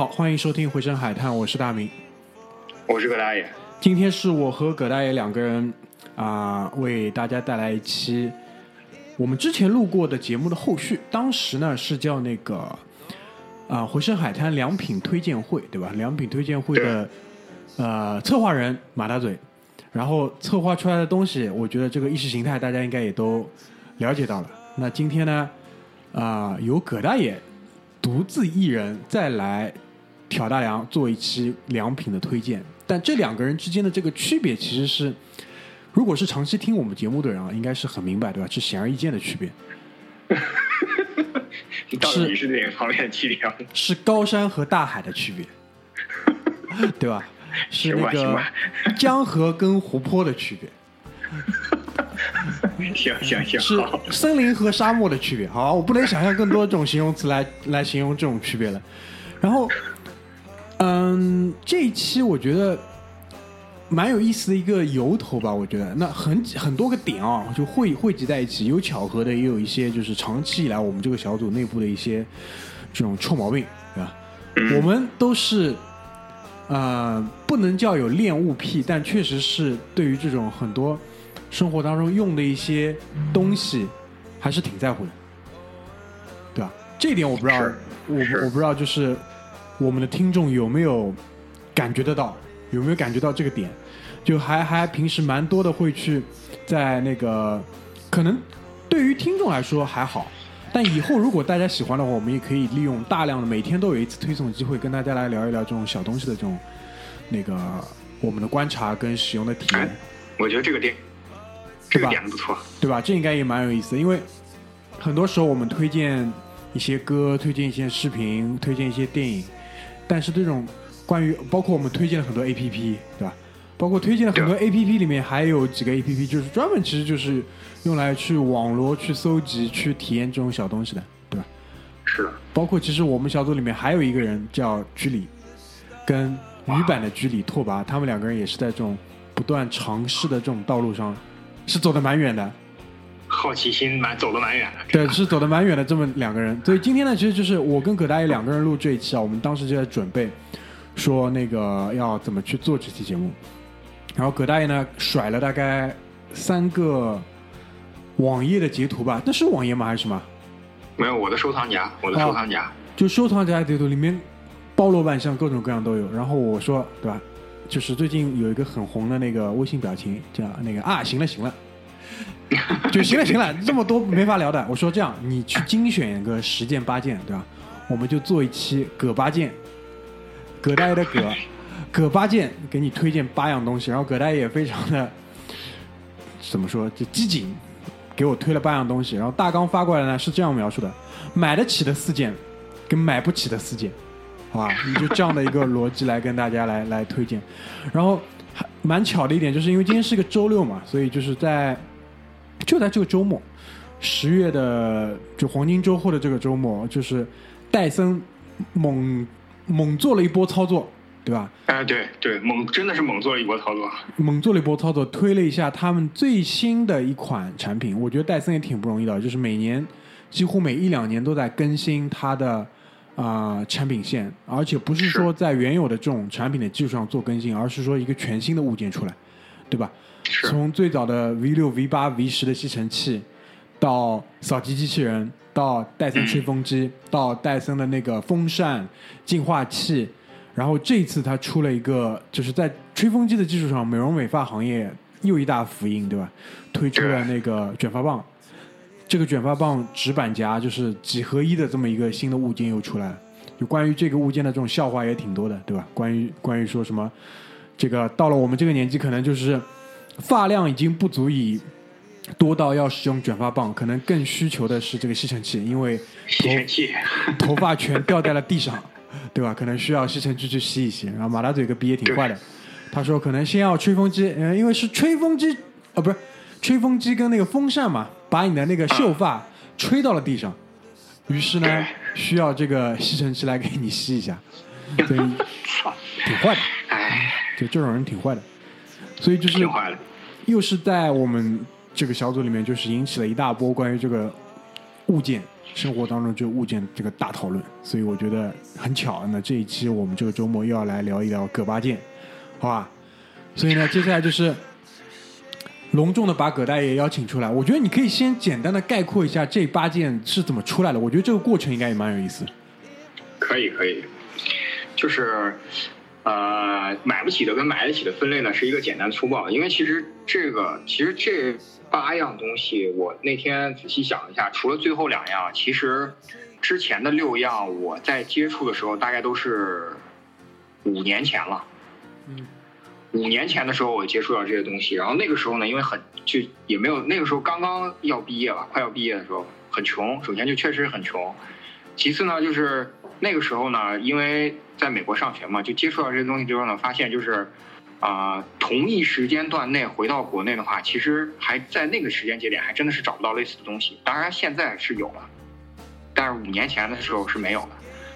好，欢迎收听《回声海滩》，我是大明。我是葛大爷，今天是我和葛大爷两个人啊、为大家带来一期我们之前录过的节目的后续。当时呢是叫那个啊、回声海滩良品推荐会，对吧？良品推荐会的呃策划人马大嘴，然后策划出来的东西，我觉得这个意识形态大家应该也都了解到了。那今天呢，啊、由葛大爷独自一人再来挑大梁做一期良品的推荐。但这两个人之间的这个区别，其实是，如果是长期听我们节目的人啊，应该是很明白，对吧？是显而易见的区别，到底是哪个方面的区别？是高山和大海的区别，对吧？是那个江河跟湖泊的区别，行行行，是，森林和沙漠的区别。好，我不能想象更多这种形容词来来形容这种区别了。然后，嗯，这一期我觉得蛮有意思的一个由头吧，我觉得那很很多个点啊，就汇汇集在一起，有巧合的，也有一些就是长期以来我们这个小组内部的一些这种臭毛病，对吧？我们都是。呃，不能叫有恋物癖，但确实是对于这种很多生活当中用的一些东西，还是挺在乎的，对吧？这一点我不知道，我是我不知道，就是我们的听众有没有感觉得到，有没有感觉到这个点？就还还平时蛮多的会去在那个，可能对于听众来说还好，但以后如果大家喜欢的话，我们也可以利用大量的每天都有一次推送机会，跟大家来聊一聊这种小东西的这种那个我们的观察跟使用的体验。哎，我觉得这个点，这个点子不错，对吧？这应该也蛮有意思的，因为很多时候我们推荐一些歌、推荐一些视频、推荐一些电影，但是这种关于包括我们推荐了很多 A P P，对吧？包括推荐了很多 A P P 里面还有几个 A P P 就是专门其实就是用来去网罗、去搜集、去体验这种小东西的，对吧？是的，包括其实我们小组里面还有一个人叫居里，跟女版的居里拓跋，他们两个人也是在这种不断尝试的这种道路上，是走得蛮远的。好奇心蛮走得蛮远的，对，是走得蛮远的这么两个人。所以今天呢，其实就是我跟葛大爷两个人录这一期啊，我们当时就在准备说那个要怎么去做这期节目。然后葛大爷呢甩了大概三个网页的截图吧，那是网页吗还是什么？没有我的收藏夹，我的收藏夹，就收藏夹截图里面包罗万象，各种各样都有。然后我说，对吧？就是最近有一个很红的那个微信表情，叫那个啊，行了行了，就行了行了，这么多没法聊的。我说这样，你去精选一个十件八件，对吧？我们就做一期葛八件，葛大爷的葛，葛八件给你推荐八样东西。然后葛大爷也非常的怎么说，就机警，给我推了八样东西。然后大纲发过来呢是这样描述的：买得起的四件，跟买不起的四件，好吧？你就这样的一个逻辑来跟大家来来推荐。然后还蛮巧的一点，就是因为今天是个周六嘛，所以就是在就在这个周末，十月的就黄金周后的这个周末，就是戴森猛猛做了一波操作，对吧？哎，对对，猛真的是猛做了一波操作，猛做了一波操作，推了一下他们最新的一款产品。我觉得戴森也挺不容易的，就是每年几乎每一两年都在更新它的啊、产品线，而且不是是说在原有的这种产品的基础上做更新，而是说一个全新的物件出来，对吧？从最早的 V 六、V 八、V 十的吸尘器，到扫地机器人，到戴森吹风机，到戴森的那个风扇、净化器，然后这一次它出了一个，就是在吹风机的基础上，美容美发行业又一大福音，对吧？推出了那个卷发棒，这个卷发棒直板夹就是几合一的这么一个新的物件又出来了。就关于这个物件的这种笑话也挺多的，对吧？关于关于说什么，这个到了我们这个年纪，可能就是发量已经不足以多到要使用卷发棒，可能更需求的是这个吸尘器，因为吸尘器，头发全掉在了地上，对吧？可能需要吸尘器去吸一吸。然后马大嘴个逼也挺坏的，他说可能先要吹风机，嗯，因为是吹风机，啊，不是吹风机跟那个风扇嘛，把你的那个秀发吹到了地上，于是呢需要这个吸尘器来给你吸一下，对，操，挺坏的，哎，就这种人挺坏的，所以就是。又是在我们这个小组里面，就是引起了一大波关于这个物件生活当中这个物件这个大讨论，所以我觉得很巧。那这一期我们这个周末又要来聊一聊葛八件，好吧？所以呢，接下来就是隆重的把葛大爷邀请出来。我觉得你可以先简单的概括一下这八件是怎么出来的。我觉得这个过程应该也蛮有意思。可以可以，就是呃，买不起的跟买得起的分类呢是一个简单粗暴的，因为其实这个其实这八样东西，我那天仔细想了一下，除了最后两样，其实之前的六样我在接触的时候大概都是五年前了。嗯五年前的时候，我接触到这些东西，然后那个时候呢，因为很就也没有那个时候刚刚要毕业吧，快要毕业的时候很穷，首先就确实很穷，其次呢就是那个时候呢，因为在美国上学嘛，就接触到这些东西之后呢，发现就是啊、同一时间段内回到国内的话，其实还在那个时间节点还真的是找不到类似的东西，当然现在是有了，但是五年前的时候是没有的，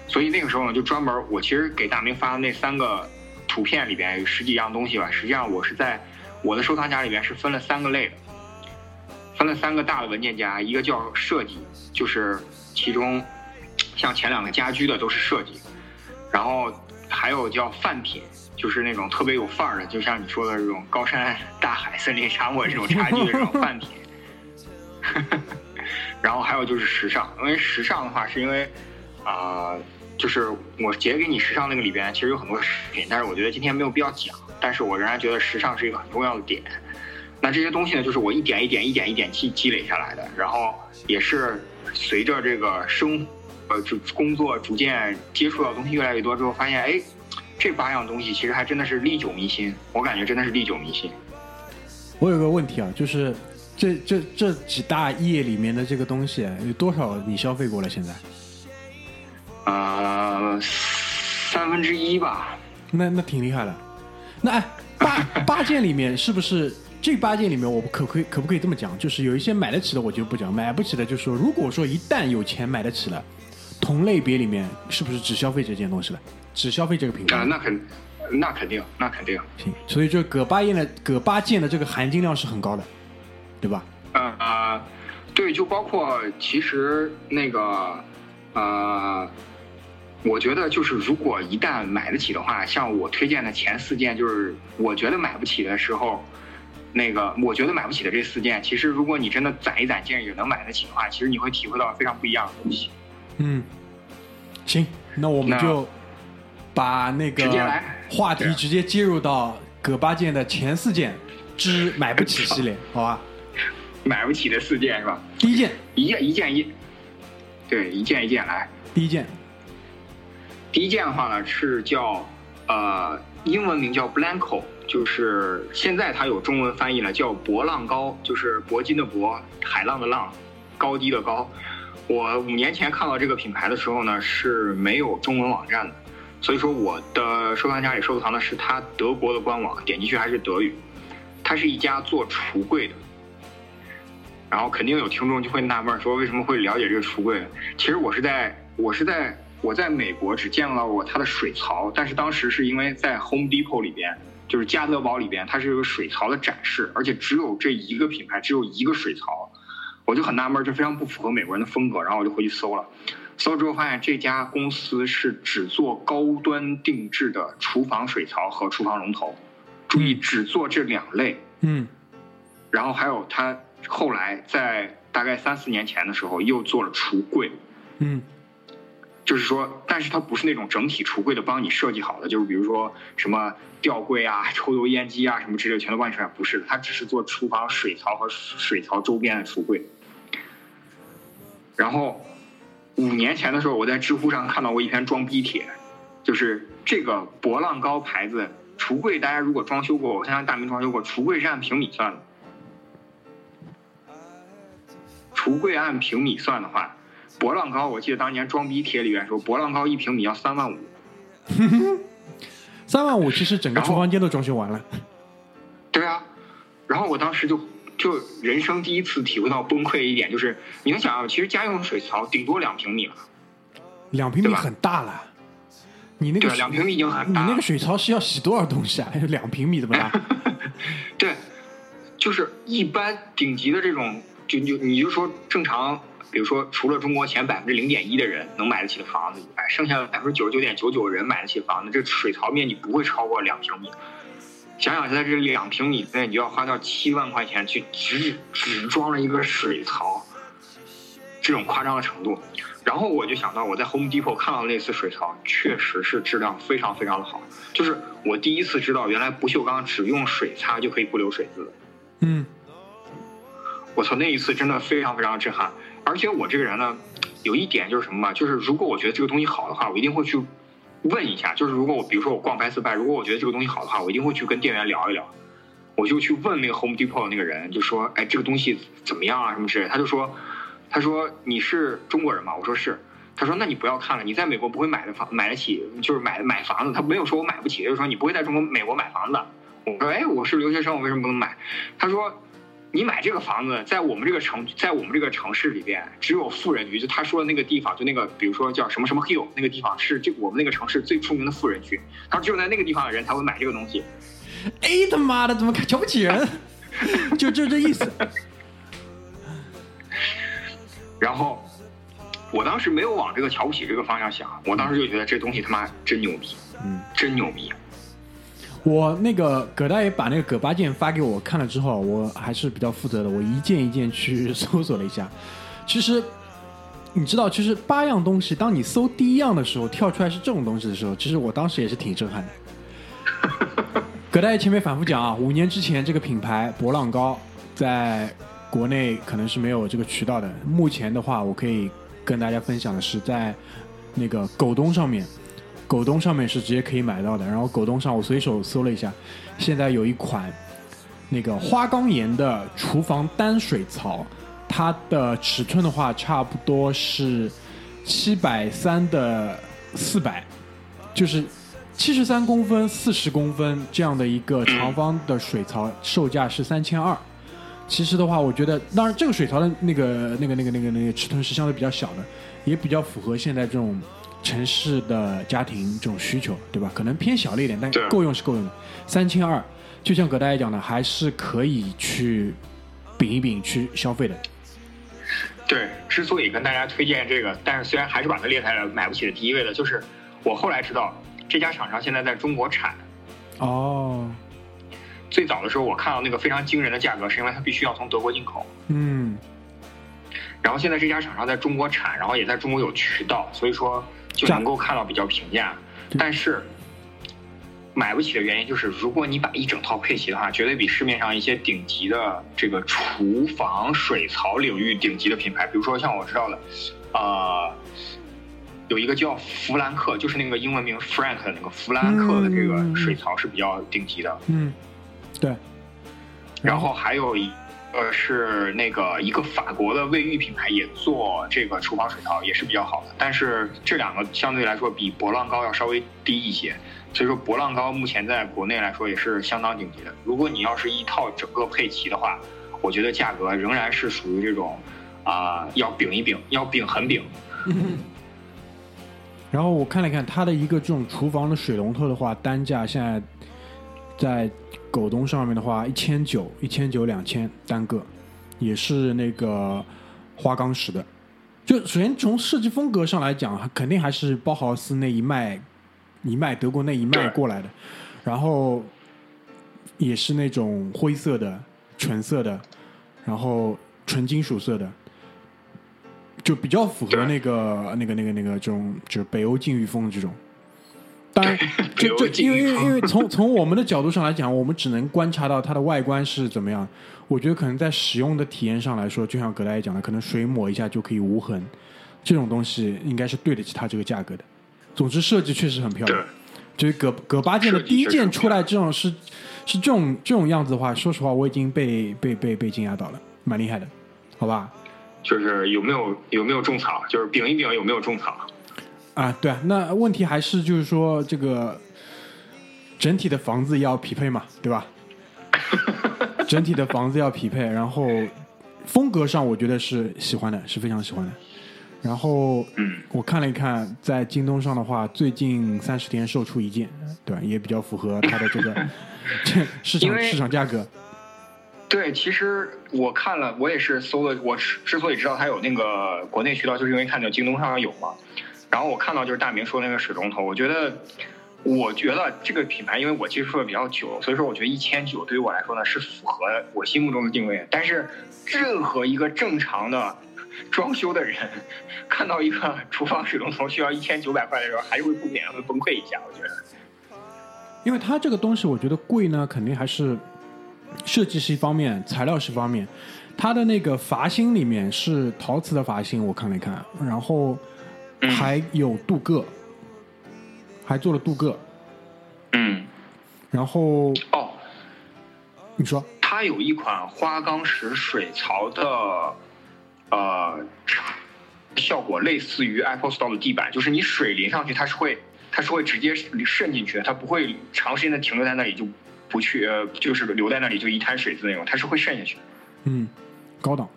所以那个时候呢，就专门我其实给大明发的那三个图片里边有十几样东西吧，实际上我是在我的收藏夹里边是分了三个类的，分了三个大的文件夹，一个叫设计，就是其中像前两个家居的都是设计，然后还有叫范品，就是那种特别有范儿的，就像你说的这种高山大海、森林沙漠这种差距的这种范品。然后还有就是时尚，因为时尚的话是因为啊、就是我截给你时尚那个里边其实有很多视频，但是我觉得今天没有必要讲，但是我仍然觉得时尚是一个很重要的点。那这些东西呢，就是我一点一点、一点一点积积累下来的，然后也是随着这个生呃就工作逐渐接触到东西越来越多之后，发现哎，这八样东西其实还真的是历久弥新，我感觉真的是历久弥新。我有个问题啊，就是这这这几大页里面的这个东西有多少你消费过了？现在？呃，三分之一吧，那那挺厉害的。那哎，八 八件里面是不是这八件里面，我可不可以可不可以这么讲？就是有一些买得起的，我就不讲；买不起的，就说如果说一旦有钱买得起了，同类别里面是不是只消费这件东西了？只消费这个品啊、牌？那肯那肯定那肯定。行，所以就葛八燕的葛八件的这个含金量是很高的，对吧？呃，对，就包括其实那个呃，我觉得就是如果一旦买得起的话，像我推荐的前四件，就是我觉得买不起的时候，那个我觉得买不起的这四件，其实如果你真的攒一攒劲也能买得起的话，其实你会体会到非常不一样的东西。嗯，行，那我们就把那个来话题直接接入到葛八件的前四件之买不起系列，好吧？买不起的四件是吧？第一件，一件一件一，对，一件一件来。第一件，第一件的话呢是叫呃英文名叫 Blanco，就是现在它有中文翻译了，叫博浪高，就是铂金的铂，海浪的浪，高低的高。我五年前看到这个品牌的时候呢是没有中文网站的，所以说我的收藏夹里收藏的是它德国的官网，点进去还是德语。它是一家做橱柜的，然后肯定有听众就会纳闷说为什么会了解这个橱柜？其实我是在我是在我在美国只见到过它的水槽，但是当时是因为在 Home Depot 里边，就是家得宝里边，它是有个水槽的展示，而且只有这一个品牌，只有一个水槽，我就很纳闷，这非常不符合美国人的风格，然后我就回去搜了。搜了之后发现这家公司是只做高端定制的厨房水槽和厨房龙头，注意只做这两类，嗯然后还有他后来在大概三四年前的时候又做了橱柜，嗯就是说，但是它不是那种整体橱柜的帮你设计好的，就是比如说什么吊柜啊、抽油烟机啊什么之类的全都帮你设计好，不是的，它只是做厨房水槽和水槽周边的橱柜。然后五年前的时候，我在知乎上看到过一篇装逼帖，就是这个博浪高牌子橱柜，大家如果装修过，我相信大明装修过，橱柜是按平米算的。橱柜按平米算的话，博浪高，我记得当年装逼帖里边说，博浪高一平米要三万五，三万五，其实整个厨房间都装修完了。对啊，然后我当时就就人生第一次体会到崩溃一点，就是你能想象，其实家用水槽顶多两平米了，两平米很大了，你那个对啊，两平米已经很大了。你那个水槽是要洗多少东西啊？两平米这么大？对，就是一般顶级的这种，就就你就说正常，比如说除了中国前百分之零点一的人能买得起的房子以外，剩下的百分之九十九点九九人买得起房子，这水槽面积不会超过两平米。想想在这两平米内，你就要花掉七万块钱去只只装了一个水槽，这种夸张的程度。然后我就想到，我在 Home Depot 看到那次水槽，确实是质量非常非常的好。就是我第一次知道，原来不锈钢只用水擦就可以不留水渍。嗯我操，那一次真的非常非常震撼。而且我这个人呢，有一点就是什么嘛，就是如果我觉得这个东西好的话，我一定会去问一下。就是如果我比如说我逛 Best Buy，如果我觉得这个东西好的话，我一定会去跟店员聊一聊。我就去问那个 Home Depot 的那个人，就说：“哎，这个东西怎么样啊？什么之类。”他就说：“他说你是中国人吗？”我说是。他说：“那你不要看了，你在美国不会买的房买得起，就是买买房子。他没有说我买不起，就是说你不会在中国美国买房子。”我说：“哎，我是留学生，我为什么不能买？”他说：“你买这个房子，在我们这个城，在我们这个城市里边，只有富人区。就他说的那个地方，就那个，比如说叫什么什么 hill 那个地方，是这我们那个城市最出名的富人区。他说只有在那个地方的人才会买这个东西。哎他妈的，怎么看瞧不起人？就就这意思。然后我当时没有往这个瞧不起这个方向想，我当时就觉得这东西他妈真牛逼，嗯，真牛逼。我那个葛大爷把那个葛八件发给我看了之后，我还是比较负责的，我一件一件去搜索了一下。其实你知道，其实八样东西，当你搜第一样的时候，跳出来是这种东西的时候，其实我当时也是挺震撼的。葛大爷前面反复讲啊，五年之前这个品牌博浪高在国内可能是没有这个渠道的。目前的话，我可以跟大家分享的是，在那个狗东上面，狗东上面是直接可以买到的。然后狗东上我随手搜了一下，现在有一款那个花岗岩的厨房单水槽，它的尺寸的话差不多是七百三的四百，就是七十三公分、四十公分这样的一个长方的水槽，售价是三千二。其实的话，我觉得，当然这个水槽的那个、那个、那个、那个、那个尺寸是相对比较小的，也比较符合现在这种城市的家庭这种需求，对吧？可能偏小了一点，但对够用是够用的。三千二，就像葛大爷讲的，还是可以去饼一饼去消费的。对，之所以跟大家推荐这个，但是虽然还是把它列在了买不起的第一位的，就是我后来知道这家厂商现在在中国产。哦，最早的时候，我看到那个非常惊人的价格，是因为它必须要从德国进口。嗯，然后现在这家厂商在中国产，然后也在中国有渠道，所以说就能够看到比较平价。但是买不起的原因就是，如果你把一整套配齐的话，绝对比市面上一些顶级的这个厨房水槽领域顶级的品牌，比如说像我知道的，呃，有一个叫弗兰克，就是那个英文名 Frank 的那个弗兰克的这个水槽是比较顶级的。嗯，对。然后还有一呃是那个一个法国的卫浴品牌也做这个厨房水槽，也是比较好的。但是这两个相对来说比博浪高要稍微低一些，所以说博浪高目前在国内来说也是相当顶级的。如果你要是一套整个配齐的话，我觉得价格仍然是属于这种啊、要饼一饼，要饼很饼。然后我看了看它的一个这种厨房的水龙头的话，单价现在在狗东上面的话，一千九、一千九、两千单个，也是那个花岗石的。就首先从设计风格上来讲，肯定还是包豪斯那一脉一脉德国那一脉过来的，然后也是那种灰色的、纯色的，然后纯金属色的，就比较符合那个那个那个那个这种就是北欧禁欲风这种。当然，这这北欧禁因为因为因为从从我们的角度上来讲，我们只能观察到它的外观是怎么样。我觉得可能在使用的体验上来说，就像葛大爷讲的，可能水抹一下就可以无痕，这种东西应该是对得起它这个价格的。总之，设计确实很漂对亮。，就是葛葛八件的第一件出来这种是是这种这种样子的话，说实话，我已经被被被被惊讶到了，蛮厉害的，好吧？就是有没有有没有种草，就是饼一饼有没有种草？啊，对啊，那问题还是就是说这个整体的房子要匹配嘛，对吧？整体的房子要匹配，然后风格上我觉得是喜欢的，是非常喜欢的。然后嗯，我看了一看，在京东上的话，最近三十天售出一件，对吧？也比较符合它的这个这 市场市场价格。对，其实我看了，我也是搜了。我之之所以知道它有那个国内渠道，就是因为看到京东上有嘛。然后我看到就是大明说那个水龙头，我觉得，我觉得这个品牌，因为我接触的比较久，所以说我觉得一千九对于我来说呢是符合我心目中的定位。但是任何一个正常的装修的人，看到一个厨房水龙头需要一千九百块的时候，还是会不免会崩溃一下。我觉得，因为它这个东西，我觉得贵呢，肯定还是设计是一方面，材料是一方面。它的那个阀芯里面是陶瓷的阀芯，我看了一看，然后嗯还有镀铬，还做了镀铬。嗯，然后哦，你说，它有一款花岗石水槽的，呃，效果类似于 Apple Store 的地板，就是你水淋上去，它是会它是会直接渗进去的，它不会长时间的停留在那里就不去，呃，就是留在那里就一滩水渍那种，它是会渗下去。嗯，高档，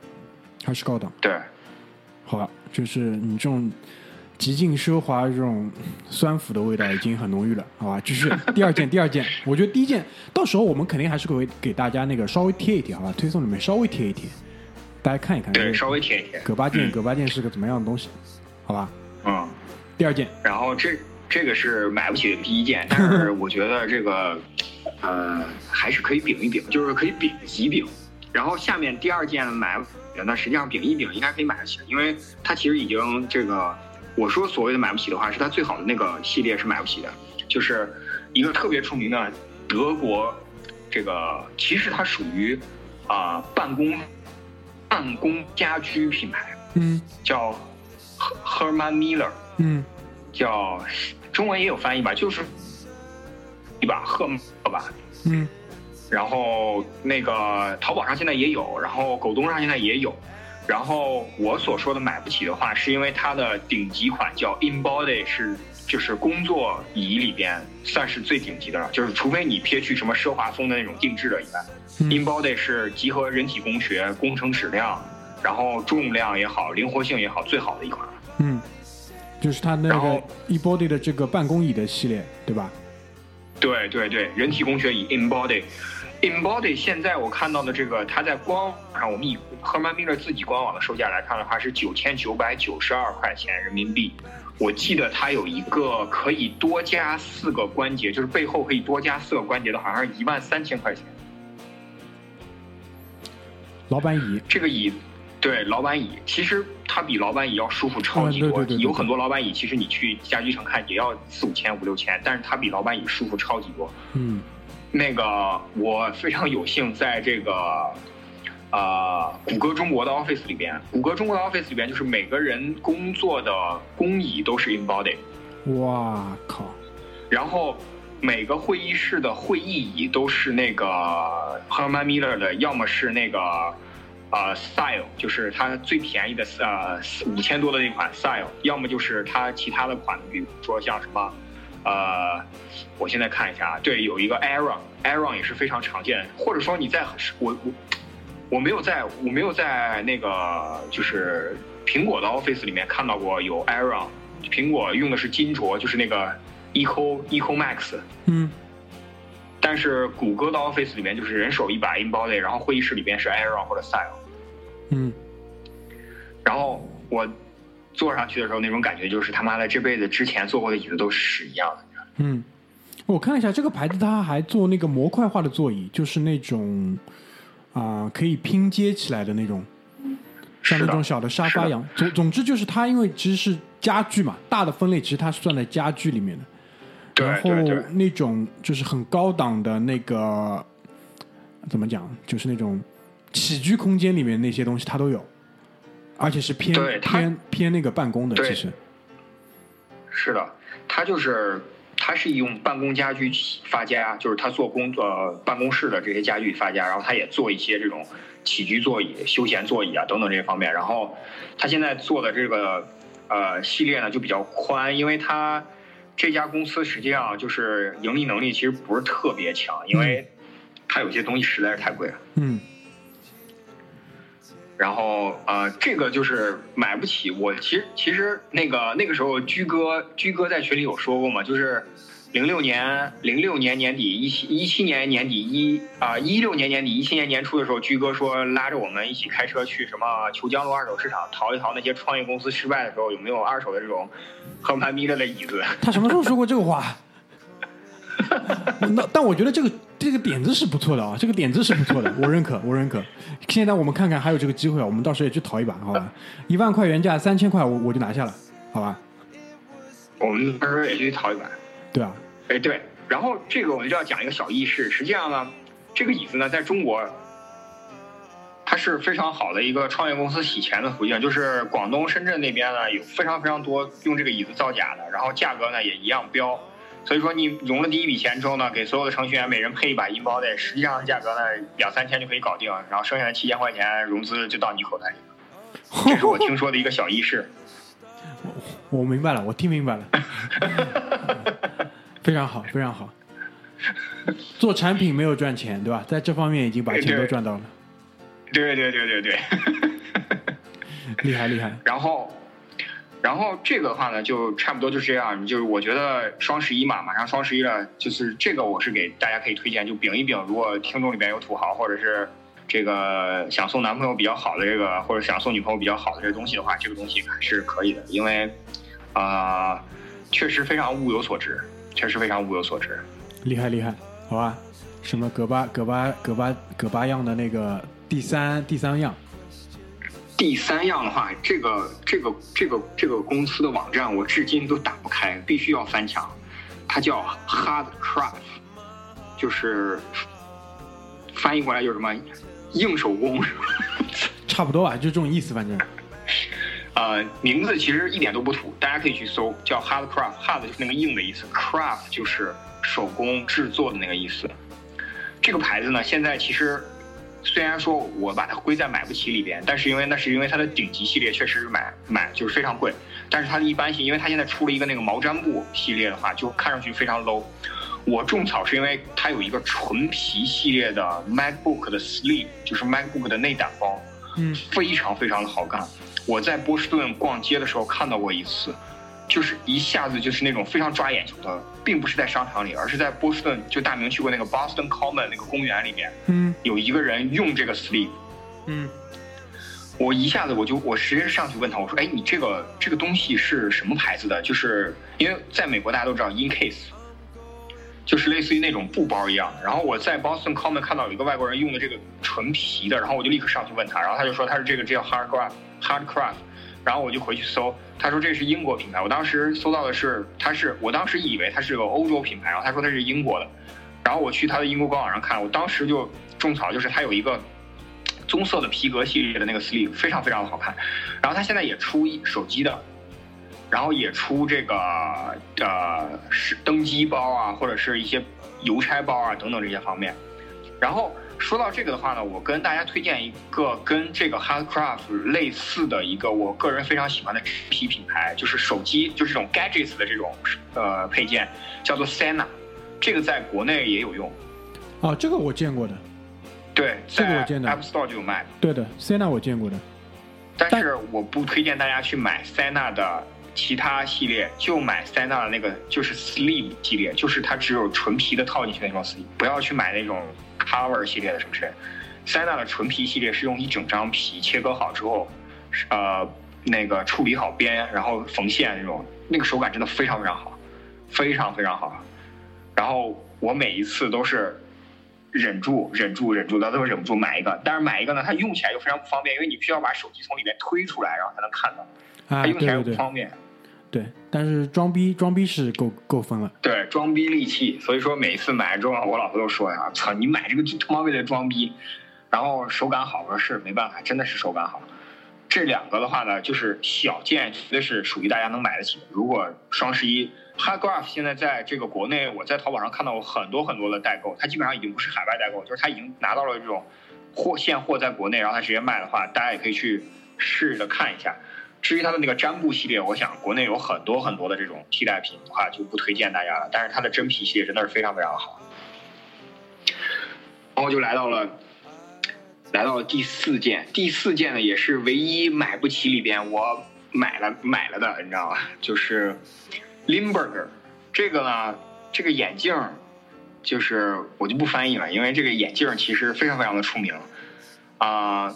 还是高档。对，好吧，就是你这种极尽奢华这种酸腐的味道已经很浓郁了，好吧？就是 第二件，第二件，我觉得第一件，到时候我们肯定还是会给大家那个稍微贴一贴，好吧？推送里面稍微贴一贴，大家看一看。对，稍微贴一贴。葛八件，嗯葛八件是个怎么样的东西？好吧？嗯，第二件，然后这这个是买不起的第一件，但是 我觉得这个呃还是可以饼一饼，就是可以饼几饼。然后下面第二件买那实际上饼一饼应该可以买得起，因为它其实已经这个我说所谓的买不起的话，是它最好的那个系列是买不起的，就是一个特别出名的德国这个，其实它属于啊、办公办公家居品牌，嗯叫 Herman Miller。嗯叫中文也有翻译吧，就是一把赫曼吧。嗯然后那个淘宝上现在也有，然后狗东上现在也有。然后我所说的买不起的话，是因为它的顶级款叫 InBody，是就是工作椅里边算是最顶级的了，就是除非你撇去什么奢华风的那种定制的以外、嗯 i n b o d y 是集合人体工学、工程质量，然后重量也好、灵活性也好，最好的一款。嗯，就是它那个然后 eBody 的这个办公椅的系列，对吧？对对对，人体工学椅 Embody。Embody 现在我看到的这个，它在官网上，我们以赫曼密勒自己官网的售价来看的话，是九千九百九十二块钱人民币。我记得它有一个可以多加四个关节，就是背后可以多加四个关节的，好像是一万三千块钱。老板椅，这个椅，对老板椅，其实它比老板椅要舒服超级多。对对对有很多老板椅，其实你去家具城看也要四五千、五六千，但是它比老板椅舒服超级多。嗯那个我非常有幸在这个呃谷歌中国的 Office 里边，谷歌中国的 Office 里边就是每个人工作的工椅都是 Embody，哇靠，然后每个会议室的会议椅都是那个 Herman Miller 的，要么是那个呃 Style，就是它最便宜的呃五千多的那款 Style，要么就是它其他的款，比如说像什么呃，我现在看一下啊，对，有一个 Aaron，Aaron 也是非常常见，或者说你在我我我没有在我没有在那个就是苹果的 Office 里面看到过有 Aaron，苹果用的是金镯，就是那个 Eco Eco Max，嗯。但是谷歌的 Office 里面就是人手一把 InBody，然后会议室里边是 Aaron 或者 Style，嗯。然后我坐上去的时候那种感觉就是他妈的这辈子之前坐过的椅子都是屎一样的。嗯，我看了一下这个牌子，它还做那个模块化的座椅，就是那种啊、可以拼接起来的那种，像那种小的沙发一样。总总之就是它，因为其实是家具嘛，大的分类其实它是算在家具里面的。对然后那种就是很高档的那个怎么讲，就是那种起居空间里面那些东西它都有，而且是偏对它偏偏那个办公的，对其实。是的，它就是它是用办公家居发家，就是他做工呃办公室的这些家具发家，然后他也做一些这种起居座椅、休闲座椅啊等等这些方面。然后他现在做的这个呃系列呢就比较宽，因为它这家公司实际上就是盈利能力其实不是特别强，因为它有些东西实在是太贵了。嗯然后呃，这个就是买不起。我其实其实那个那个时候，居哥居哥在群里有说过嘛，就是零六年零六年年底一七一七年年底一啊一六年年底一七年年初的时候，居哥说拉着我们一起开车去什么虬江路二手市场淘一淘那些创业公司失败的时候有没有二手的这种赫曼米勒的椅子。他什么时候说过这个话？那但我觉得这个这个点子是不错的啊，这个点子是不错的，我认可，我认可。现在我们看看还有这个机会啊，我们到时候也去淘一把，好吧？一万块原价三千块，我我就拿下了，好吧？我们到时候也去淘一把。对啊，哎，对，然后这个我们就要讲一个小轶事。实际上呢，这个椅子呢，在中国，它是非常好的一个创业公司洗钱的途径。就是广东深圳那边呢，有非常非常多用这个椅子造假的，然后价格呢也一样标。所以说你融了第一笔钱之后呢，给所有的程序员每人配一把银包的，实际上价格呢两三千就可以搞定，然后剩下的七千块钱融资就到你口袋里了。这是我听说的一个小轶事。我明白了，我听明白了，非常好，非常好。做产品没有赚钱，对吧？在这方面已经把钱都赚到了，对对对对对，厉害厉害。然后，然后这个的话呢，就差不多就是这样。就是我觉得双十一嘛，马上双十一了，就是这个我是给大家可以推荐，就饼一饼。如果听众里边有土豪，或者是这个想送男朋友比较好的这个，或者想送女朋友比较好的这个东西的话，这个东西还是可以的，因为啊、确实非常物有所值，确实非常物有所值。厉害厉害，好吧？什么葛巴葛巴葛巴葛巴样的那个第三第三样，第三样的话，这个这个这个这个公司的网站我至今都打不开，必须要翻墙。它叫 Hardcraft，就是翻译过来就是什么硬手工，差不多吧，就这种意思，反正。呃，名字其实一点都不土，大家可以去搜，叫 Hardcraft，Hard 就是那个硬的意思，Craft 就是手工制作的那个意思。这个牌子呢，现在其实虽然说我把它归在买不起里边，但是因为那是因为它的顶级系列确实是买买就是非常贵，但是它的一般性，因为它现在出了一个那个毛毡布系列的话，就看上去非常 low。我种草是因为它有一个纯皮系列的 MacBook 的 Sleeve，就是 MacBook 的内胆包，嗯，非常非常的好看。我在波士顿逛街的时候看到过一次，就是一下子就是那种非常抓眼球的，并不是在商场里，而是在波士顿，就大明去过那个 Boston Common 那个公园里面，嗯有一个人用这个 sleeve，嗯我一下子我就我直接上去问他，我说，哎，你这个这个东西是什么牌子的？就是因为在美国大家都知道 Incase，就是类似于那种布包一样。然后我在 Boston Common 看到有一个外国人用的这个纯皮的，然后我就立刻上去问他，然后他就说他是这个这叫 Hardcraft Hardcraft，然后我就回去搜，他说这是英国品牌。我当时搜到的是，他是我当时以为它是个欧洲品牌，然后他说它是英国的，然后我去他的英国官网上看，我当时就种草，就是它有一个棕色的皮革系列的那个 sleeve，非常非常的好看。然后它现在也出手机的，然后也出这个呃是登机包啊，或者是一些邮差包啊等等这些方面。然后说到这个的话呢，我跟大家推荐一个跟这个 Hardcraft 类似的一个我个人非常喜欢的皮品牌，就是手机就是这种 gadgets 的这种呃配件，叫做 Sena，这个在国内也有用。哦，这个我见过的，对，在这个我见的 App Store 就有卖。对的，Sena 我见过的，但是我不推荐大家去买 Sena 的其他系列，就买 Sena 的那个就是 Sleeve 系列，就是它只有纯皮的套进去那种 Sleeve，不要去买那种 Cover 系列的什么之类的。Sena 的纯皮系列是用一整张皮切割好之后，呃，那个处理好边，然后缝线那种，那个手感真的非常非常好，非常非常好。然后我每一次都是忍住、忍住、忍住，到最后忍不住买一个。但是买一个呢，它用起来又非常不方便，因为你必须要把手机从里面推出来，然后才能看到，啊，它用起来又不方便。对，对但是装逼装逼是够够分了，对，装逼利器。所以说每次买之后，我老婆都说呀：“操，你买这个就他妈为了装逼。”然后手感好，我说是没办法，真的是手感好。这两个的话呢，就是小件，绝对是属于大家能买得起的。如果双十一 Hardgraph 现在在这个国内，我在淘宝上看到过很多很多的代购，它基本上已经不是海外代购，就是它已经拿到了这种货现货在国内，然后它直接卖的话，大家也可以去试着看一下。至于它的那个毡布系列，我想国内有很多很多的这种替代品的话，就不推荐大家了。但是它的真皮系列真的是非常非常好。然后就来到了，来到了第四件，第四件呢也是唯一买不起里边我买了买了的，你知道吧？就是 Limburger 这个呢，这个眼镜就是我就不翻译了，因为这个眼镜其实非常非常的出名啊、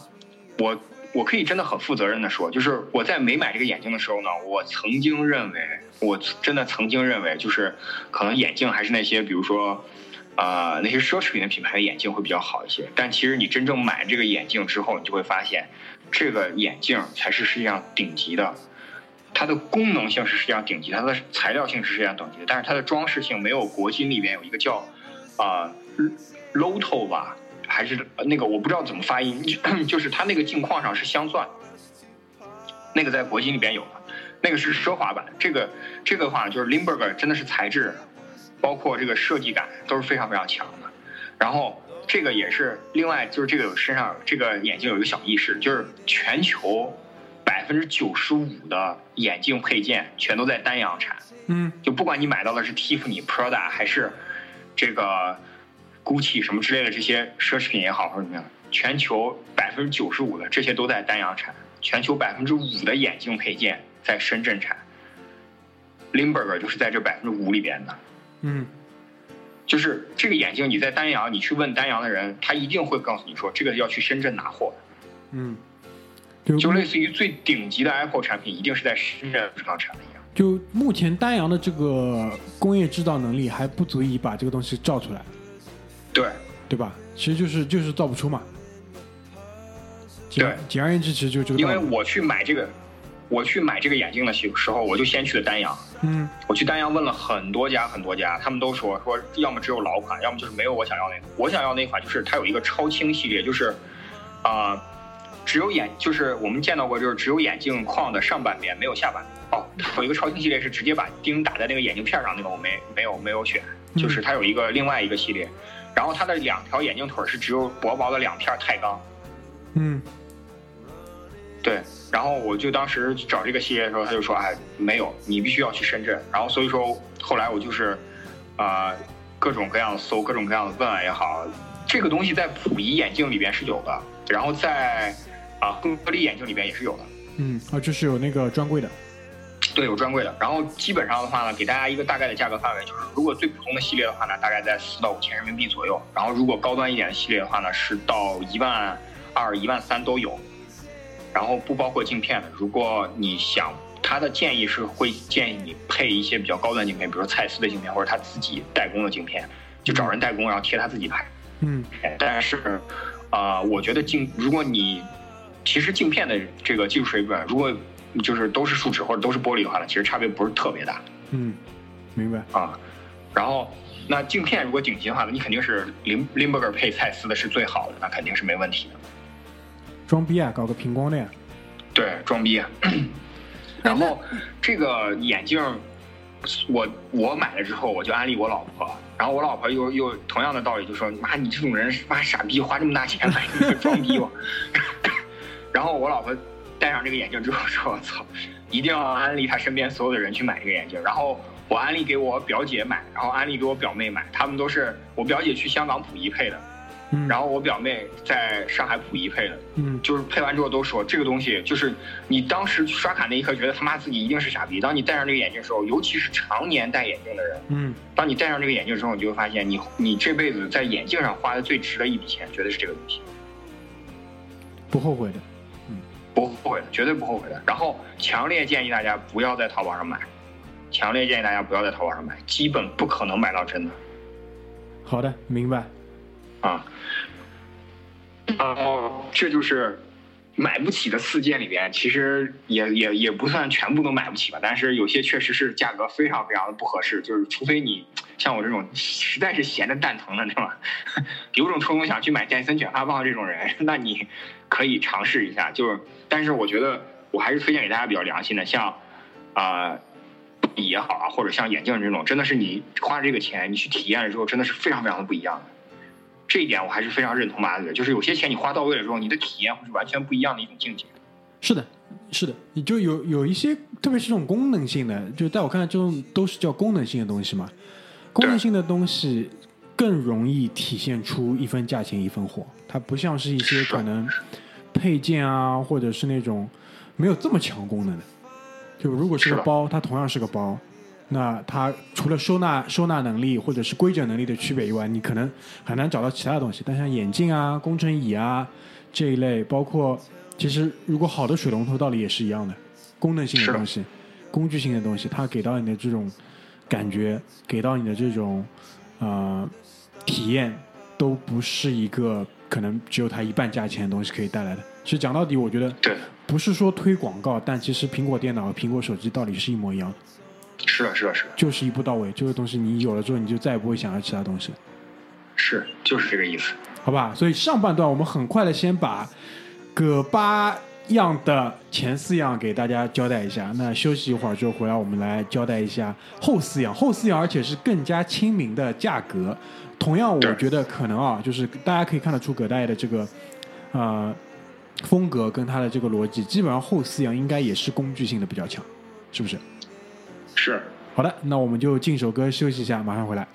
我我可以真的很负责任的说，就是我在没买这个眼镜的时候呢，我曾经认为，我真的曾经认为，就是可能眼镜还是那些，比如说，呃，那些奢侈品的品牌的眼镜会比较好一些。但其实你真正买这个眼镜之后，你就会发现，这个眼镜才是世界上顶级的。它的功能性是世界上顶级，它的材料性是世界上顶级的，但是它的装饰性没有国金里边有一个叫啊、Loto 吧，还是呃那个我不知道怎么发音，就 就是它那个镜框上是镶钻，那个在国金里边有的，那个是奢华版。这个这个的话就是 Limburger 真的是材质，包括这个设计感都是非常非常强的。然后这个也是另外就是这个身上这个眼镜有一个小意识，就是全球百分之九十五的眼镜配件全都在丹阳产。嗯就不管你买到的是 Tiffany、Prada 还是这个 GUCCI 什么之类的这些奢侈品也好或者怎么样，全球百分之九十五的这些都在丹阳产，全球百分之五的眼镜配件在深圳产。Limburger 就是在这百分之五里边的，嗯就是这个眼镜你在丹阳，你去问丹阳的人，他一定会告诉你说这个要去深圳拿货，嗯，就就类似于最顶级的 Apple 产品一定是在深圳上产的一样。就目前丹阳的这个工业制造能力还不足以把这个东西造出来，对，对吧？其实就是就是造不出嘛。对简而言之，其实就这个因。为我去买这个，我去买这个眼镜的时时候，我就先去的丹阳。嗯我去丹阳问了很多家很多家，他们都说说要么只有老款，要么就是没有我想要那个。我想要那款就是它有一个超轻系列，就是啊、只有眼就是我们见到过，就是只有眼镜框的上半边没有下半边。哦，它有一个超轻系列是直接把钉打在那个眼镜片上，那个我没没有没有选，就是它有一个另外一个系列，然后它的两条眼镜腿是只有薄薄的两片钛钢。嗯对，然后我就当时找这个系列的时候，他就说，哎，没有，你必须要去深圳。然后所以说，后来我就是，啊、各种各样的搜，各种各样的问也好，这个东西在溥仪眼镜里边是有的，然后在啊亨格利眼镜里边也是有的，嗯啊，就是有那个专柜的。对，有专柜的。然后基本上的话呢，给大家一个大概的价格范围，就是如果最普通的系列的话呢，大概在四到五千人民币左右。然后如果高端一点的系列的话呢，是到一万二、一万三都有。然后不包括镜片的。如果你想，他的建议是会建议你配一些比较高端镜片，比如说蔡司的镜片或者他自己代工的镜片，就找人代工，然后贴他自己牌。嗯但是，啊、我觉得镜，如果你其实镜片的这个技术水准，如果就是都是树脂或者都是玻璃的话呢，其实差别不是特别大嗯，明白。啊。然后，那镜片如果顶级的话呢，你肯定是林林伯格配蔡司的是最好的，那肯定是没问题的。装逼啊，搞个平光的呀。对，装逼。然后这个眼镜，我我买了之后，我就安利我老婆，然后我老婆又又同样的道理，就说：“妈，你这种人妈傻逼，花这么大钱买这个装逼吧。”然后我老婆戴上这个眼镜之后说：“我操，一定要安利他身边所有的人去买这个眼镜。”然后我安利给我表姐买，然后安利给我表妹买，他们都是我表姐去香港溥仪配的，嗯，然后我表妹在上海溥仪配的。嗯就是配完之后都说这个东西，就是你当时刷卡那一刻觉得他妈自己一定是傻逼。当你戴上这个眼镜的时候，尤其是常年戴眼镜的人，嗯当你戴上这个眼镜之后，你就会发现你你这辈子在眼镜上花的最值的一笔钱，绝对是这个东西，不后悔的。不后悔的，绝对不后悔的。然后强烈建议大家不要在淘宝上买，强烈建议大家不要在淘宝上买，基本不可能买到真的好的，明白。啊。然后这就是买不起的四件里边，其实也也也不算全部都买不起吧，但是有些确实是价格非常非常的不合适，就是除非你像我这种实在是闲的蛋疼的，对吧？有种冲动想去买戴森卷发棒这种人，那你可以尝试一下。就是，但是我觉得我还是推荐给大家比较良心的，像啊笔。也好啊，或者像眼镜这种，真的是你花这个钱，你去体验了之后，真的是非常非常的不一样的。这一点我还是非常认同马子的，就是有些钱你花到位了之后，你的体验会是完全不一样的一种境界。是的，是的，你就有有一些，特别是这种功能性的，就在我看来，这种都是叫功能性的东西嘛。功能性的东西更容易体现出一分价钱一分货，它不像是一些可能配件啊，或者是那种没有这么强功能的。就如果是个包，它同样是个包，那它除了收纳收纳能力或者是规整能力的区别以外，你可能很难找到其他的东西。但像眼镜啊、工程椅啊这一类，包括其实如果好的水龙头道理也是一样的，功能性的的东西、工具性的东西，它给到你的这种感觉，给到你的这种呃体验，都不是一个可能只有它一半价钱的东西可以带来的。其实讲到底，我觉得对，不是说推广告，但其实苹果电脑和苹果手机道理是一模一样的，是的，是的，是的，就是一步到位。这个东西你有了之后，你就再也不会想要其他东西了。是就是这个意思。好吧，所以上半段我们很快的先把葛八样的前四样给大家交代一下。那休息一会儿之后回来，我们来交代一下后四样，后四样而且是更加亲民的价格。同样，我觉得可能啊，就是大家可以看得出葛大爷的这个呃风格跟他的这个逻辑，基本上后四样应该也是工具性的比较强，是不是？是，好的，那我们就进首歌休息一下，马上回来。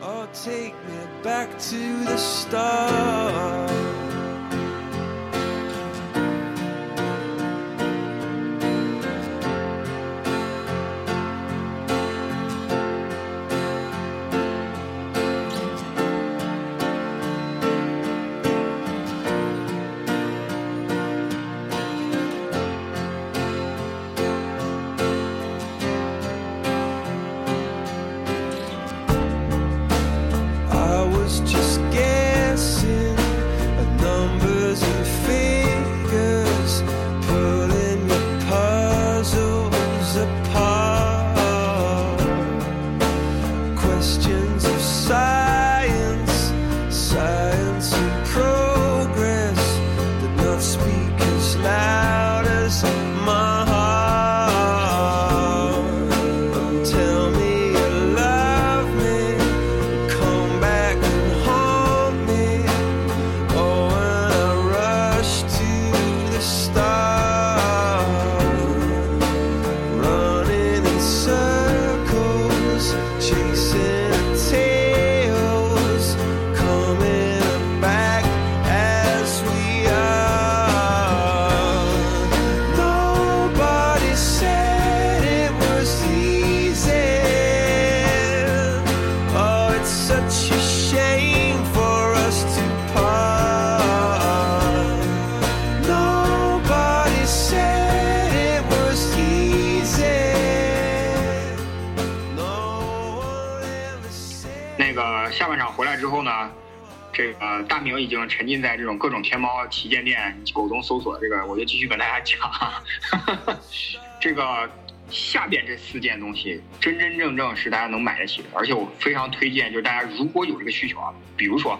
Oh, take me back to the start. 天猫旗舰店狗东搜索这个，我就继续跟大家讲啊，这个下边这四件东西真真正正是大家能买得起的，而且我非常推荐，就是大家如果有这个需求啊，比如说。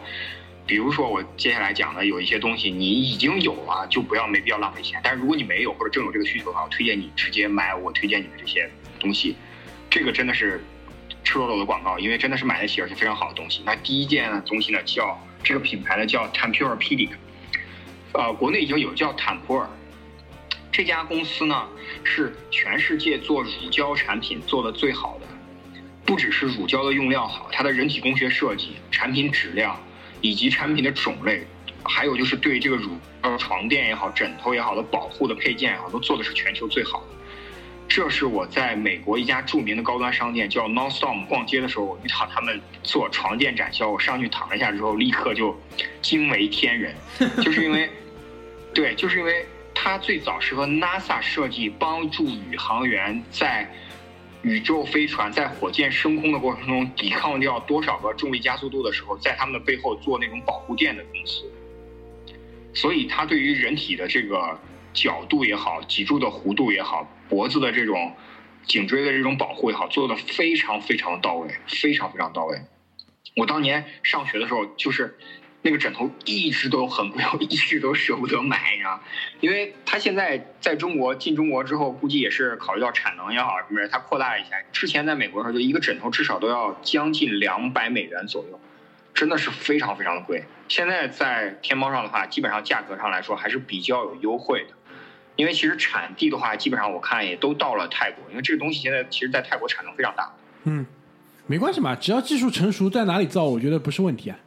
比如说我接下来讲的有一些东西你已经有了，就不要没必要浪费钱。但是如果你没有或者正有这个需求的话，我推荐你直接买我推荐你的这些东西。这个真的是赤裸裸的广告，因为真的是买得起而且非常好的东西。那第一件东西呢，叫这个品牌呢叫 Tempur-Pedic，呃，国内已经有叫坦普尔。这家公司呢是全世界做乳胶产品做的最好的，不只是乳胶的用料好，它的人体工学设计、产品质量以及产品的种类，还有就是对这个乳呃床垫也好、枕头也好的保护的配件也好，都做的是全球最好的。这是我在美国一家著名的高端商店叫 Nonstorm 逛街的时候，我遇到他们做床垫展销，我上去躺了一下之后，立刻就惊为天人，就是因为，对，就是因为它最早是和 NASA 设计，帮助宇航员在宇宙飞船在火箭升空的过程中抵抗掉多少个重力加速度的时候，在他们的背后做那种保护垫的公司，所以它对于人体的这个角度也好，脊柱的弧度也好，脖子的这种颈椎的这种保护也好，做的非常非常到位，非常非常到位。我当年上学的时候，就是那个枕头一直都很贵，我一直都舍不得买，你知道，因为它现在在中国进中国之后，估计也是考虑到产能也好什么的，它扩大了一下。之前在美国的时候，就一个枕头至少都要将近两百美元左右，真的是非常非常的贵。现在在天猫上的话，基本上价格上来说还是比较有优惠的。因为其实产地的话，基本上我看也都到了泰国，因为这个东西现在其实在泰国产能非常大。嗯，没关系嘛，只要技术成熟，在哪里造，我觉得不是问题啊。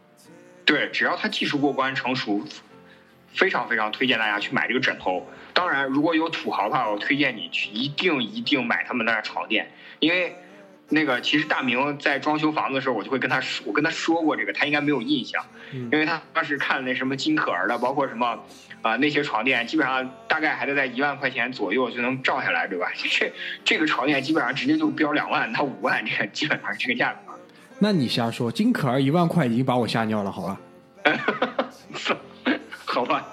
对，只要它技术过关成熟，非常非常推荐大家去买这个枕头。当然，如果有土豪的话，我推荐你去一定一定买他们那儿床垫，因为那个其实大明在装修房子的时候，我就会跟他说，我跟他说过这个，他应该没有印象，嗯因为他当时看那什么金可儿的，包括什么啊、那些床垫，基本上大概还得在一万块钱左右就能照下来，对吧？这这个床垫基本上直接就标两万到五万，这个基本上是这个价格。那你瞎说，金可儿一万块已经把我吓尿了，好吧？好吧，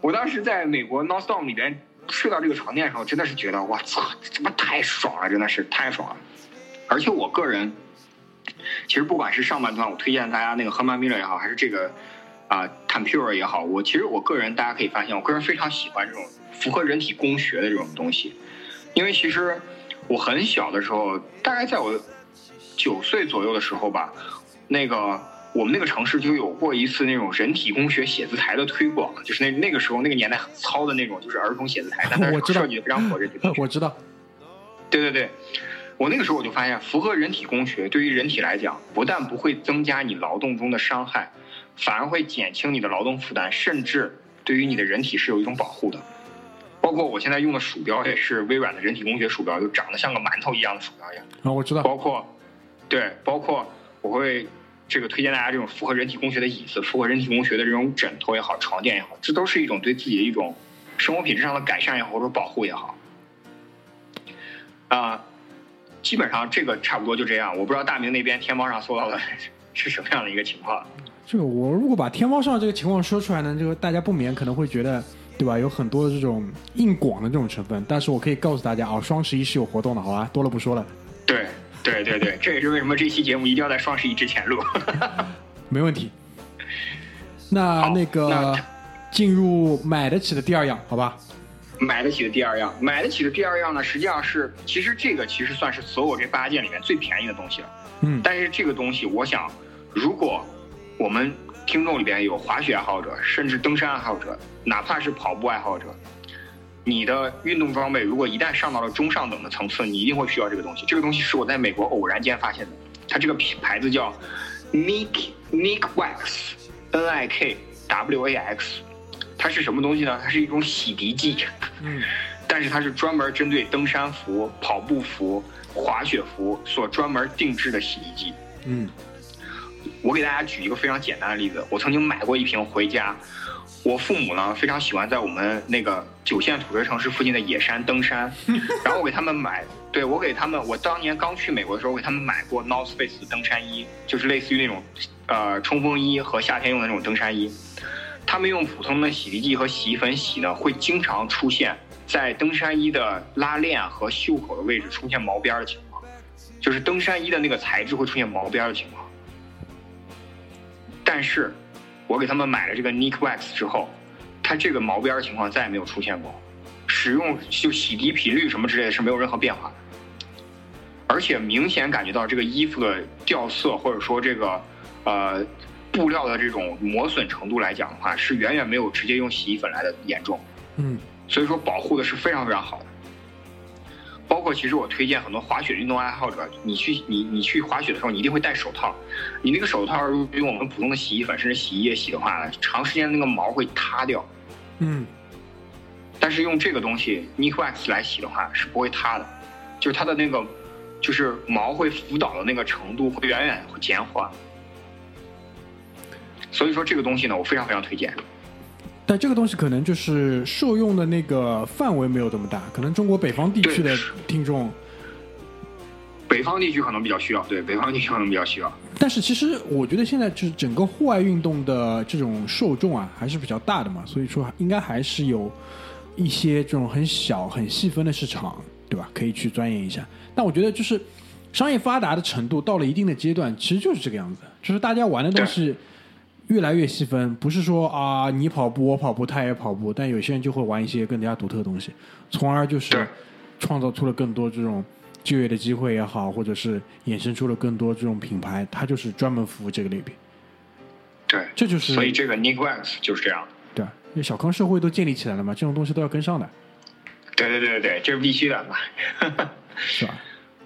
我当时在美国 Northstorm 里边睡到这个床垫上，真的是觉得我操，这他妈太爽了，真的是太爽了。而且我个人，其实不管是上半段，我推荐大家那个 Herman Miller 也好，还是这个啊、Tempur 也好，我其实我个人大家可以发现，我个人非常喜欢这种符合人体工学的这种东西，因为其实我很小的时候，大概在我九岁左右的时候吧，那个我们那个城市就有过一次那种人体工学写字台的推广，就是那那个时候那个年代很糙的那种，就是儿童写字台，但是我知道设计的非常符合人体工学。我知道，对对对，我那个时候我就发现，符合人体工学对于人体来讲，不但不会增加你劳动中的伤害，反而会减轻你的劳动负担，甚至对于你的人体是有一种保护的。包括我现在用的鼠标也是微软的人体工学鼠标，就长得像个馒头一样的鼠标一样。啊，我知道，包括，对，包括我会这个推荐大家这种符合人体工学的椅子，符合人体工学的这种枕头也好，床垫也好，这都是一种对自己的一种生活品质上的改善也好，或者保护也好。啊、基本上这个差不多就这样。我不知道大明那边天猫上搜到的 是什么样的一个情况。这个我如果把天猫上这个情况说出来呢，这个大家不免可能会觉得，对吧？有很多这种硬广的这种成分，但是我可以告诉大家啊，双十一是有活动的，好吧？多了不说了，对对对对，这也是为什么这期节目一定要在双十一之前录。没问题。那好那个那进入买得起的第二样，好吧？买得起的第二样，买得起的第二样呢，实际上是，其实这个其实算是所有这八件里面最便宜的东西了。嗯，但是这个东西，我想，如果我们听众里边有滑雪爱好者，甚至登山爱好者，哪怕是跑步爱好者，你的运动装备如果一旦上到了中上等的层次，你一定会需要这个东西。这个东西是我在美国偶然间发现的，它这个品牌子叫 Nick Nick Wax N I K W A X，它是什么东西呢？它是一种洗涤剂。嗯，但是它是专门针对登山服、跑步服、滑雪服所专门定制的洗涤剂。嗯，我给大家举一个非常简单的例子，我曾经买过一瓶回家。我父母呢非常喜欢在我们那个九线土锤城市附近的野山登山，然后我给他们买，对我给他们，我当年刚去美国的时候，我给他们买过 North Face 的登山衣，就是类似于那种呃冲锋衣和夏天用的那种登山衣。他们用普通的洗涤剂和洗衣粉洗呢，会经常出现在登山衣的拉链和袖口的位置出现毛边的情况，就是登山衣的那个材质会出现毛边的情况。但是，我给他们买了这个 Nick Wax 之后，它这个毛边情况再也没有出现过，使用就洗涤频率什么之类的是没有任何变化的，而且明显感觉到这个衣服的掉色或者说这个呃布料的这种磨损程度来讲的话，是远远没有直接用洗衣粉来的严重。嗯，所以说保护的是非常非常好的。包括其实我推荐很多滑雪运动爱好者，你去你你去滑雪的时候，你一定会戴手套。你那个手套如果用我们普通的洗衣粉甚至洗衣液洗的话，长时间那个毛会塌掉。嗯，但是用这个东西 Nick Wax 来洗的话是不会塌的，就是它的那个就是毛会浮倒的那个程度会远远会减缓。所以说这个东西呢，我非常非常推荐。但这个东西可能就是受用的那个范围没有这么大，可能中国北方地区的听众北方地区可能比较需要，对，北方地区可能比较需要。但是其实我觉得现在就是整个户外运动的这种受众啊，还是比较大的嘛，所以说应该还是有一些这种很小、很细分的市场，对吧？可以去钻研一下。但我觉得就是商业发达的程度到了一定的阶段，其实就是这个样子，就是大家玩的东西越来越细分，不是说啊你跑步我跑步他也跑步，但有些人就会玩一些更加独特的东西，从而就是创造出了更多这种就业的机会也好，或者是衍生出了更多这种品牌，它就是专门服务这个类别。对，这就是所以这个 Nick Wax 就是这样。对？因为小康社会都建立起来了嘛，这种东西都要跟上的，对对对对对，这是必须的嘛。是吧？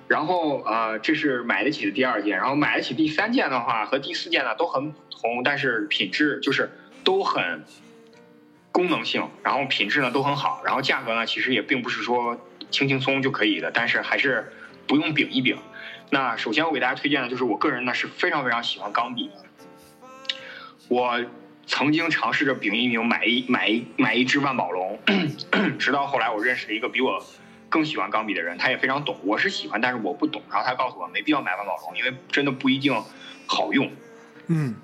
然后呃，这是买得起的第二件，然后买得起第三件的话和第四件呢都很但是品质就是都很功能性，然后品质呢都很好，然后价格呢其实也并不是说轻轻松就可以的，但是还是不用饼一饼。那首先我给大家推荐的就是我个人呢是非常非常喜欢钢笔的，我曾经尝试着饼一饼买一买一买一支万宝龙，直到后来我认识了一个比我更喜欢钢笔的人，他也非常懂。我是喜欢，但是我不懂。然后他告诉我没必要买万宝龙，因为真的不一定好用。嗯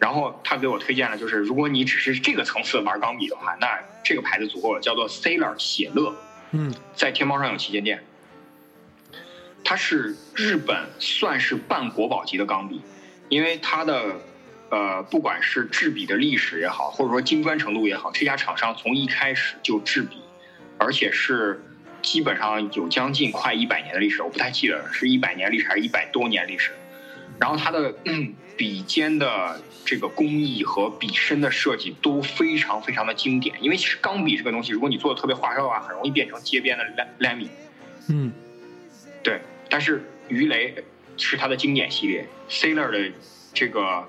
然后他给我推荐了，就是如果你只是这个层次玩钢笔的话，那这个牌子足够了，叫做 Sailor 写乐，嗯在天猫上有旗舰店。它是日本算是半国宝级的钢笔，因为它的呃不管是制笔的历史也好，或者说精专程度也好，这家厂商从一开始就制笔，而且是基本上有将近快一百年的历史，我不太记得了是一百年历史还是一百多年历史。然后它的嗯笔尖的这个工艺和笔身的设计都非常非常的经典，因为其实钢笔这个东西，如果你做的特别花哨的话，很容易变成街边的 l 米。嗯。对，但是鱼雷是它的经典系列，Sailor 的这个